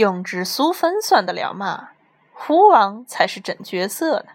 用纸苏芬算得了嘛，狐王才是真角色呢。